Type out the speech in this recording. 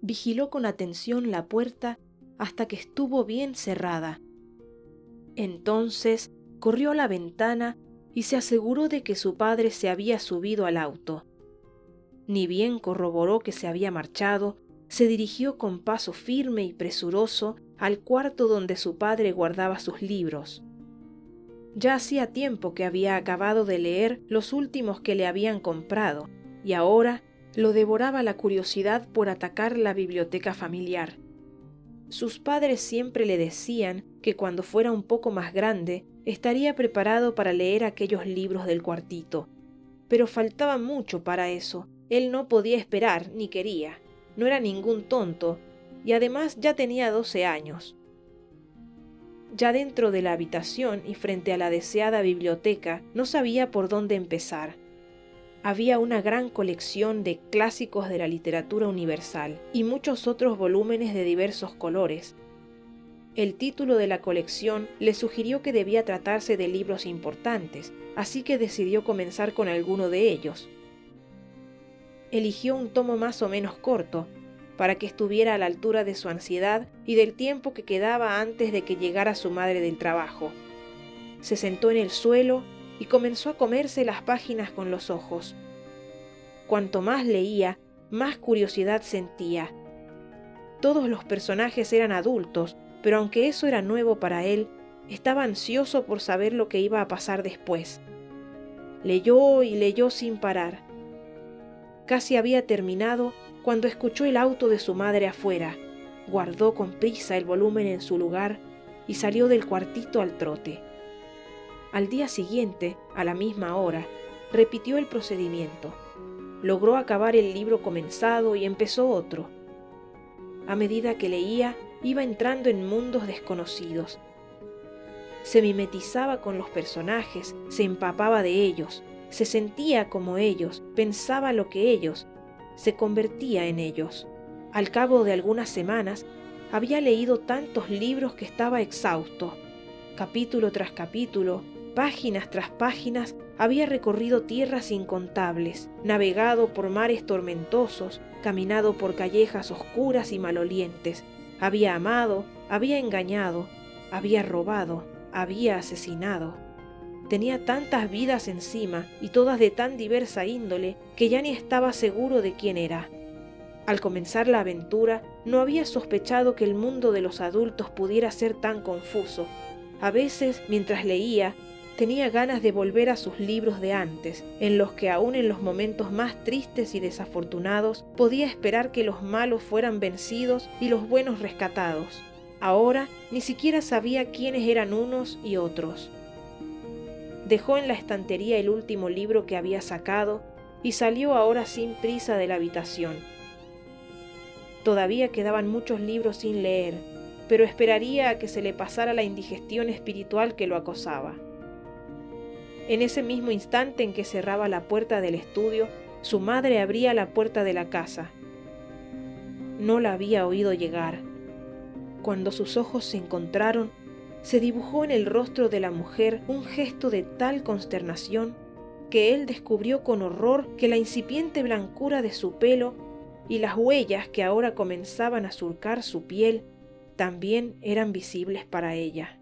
vigiló con atención la puerta hasta que estuvo bien cerrada. Entonces corrió a la ventana y se aseguró de que su padre se había subido al auto. Ni bien corroboró que se había marchado, se dirigió con paso firme y presuroso al cuarto donde su padre guardaba sus libros. Ya hacía tiempo que había acabado de leer los últimos que le habían comprado, y ahora lo devoraba la curiosidad por atacar la biblioteca familiar. Sus padres siempre le decían que cuando fuera un poco más grande estaría preparado para leer aquellos libros del cuartito. Pero faltaba mucho para eso. Él no podía esperar ni quería. No era ningún tonto y además ya tenía doce años. Ya dentro de la habitación y frente a la deseada biblioteca no sabía por dónde empezar había una gran colección de clásicos de la literatura universal y muchos otros volúmenes de diversos colores. El título de la colección le sugirió que debía tratarse de libros importantes, así que decidió comenzar con alguno de ellos. Eligió un tomo más o menos corto, para que estuviera a la altura de su ansiedad y del tiempo que quedaba antes de que llegara su madre del trabajo. Se sentó en el suelo y comenzó a comerse las páginas con los ojos. Cuanto más leía, más curiosidad sentía. Todos los personajes eran adultos, pero aunque eso era nuevo para él, estaba ansioso por saber lo que iba a pasar después. Leyó y leyó sin parar. Casi había terminado cuando escuchó el auto de su madre afuera, guardó con prisa el volumen en su lugar y salió del cuartito al trote. Al día siguiente, a la misma hora, repitió el procedimiento. Logró acabar el libro comenzado y empezó otro. A medida que leía, iba entrando en mundos desconocidos. Se mimetizaba con los personajes, se empapaba de ellos, se sentía como ellos, pensaba lo que ellos, se convertía en ellos. Al cabo de algunas semanas, había leído tantos libros que estaba exhausto. Capítulo tras capítulo, páginas tras páginas, había recorrido tierras incontables, navegado por mares tormentosos, caminado por callejas oscuras y malolientes, había amado, había engañado, había robado, había asesinado. Tenía tantas vidas encima y todas de tan diversa índole que ya ni estaba seguro de quién era. Al comenzar la aventura, no había sospechado que el mundo de los adultos pudiera ser tan confuso. A veces, mientras leía, tenía ganas de volver a sus libros de antes, en los que aún en los momentos más tristes y desafortunados podía esperar que los malos fueran vencidos y los buenos rescatados. Ahora ni siquiera sabía quiénes eran unos y otros. Dejó en la estantería el último libro que había sacado y salió ahora sin prisa de la habitación. Todavía quedaban muchos libros sin leer, pero esperaría a que se le pasara la indigestión espiritual que lo acosaba. En ese mismo instante en que cerraba la puerta del estudio, su madre abría la puerta de la casa. No la había oído llegar. Cuando sus ojos se encontraron, se dibujó en el rostro de la mujer un gesto de tal consternación que él descubrió con horror que la incipiente blancura de su pelo y las huellas que ahora comenzaban a surcar su piel también eran visibles para ella.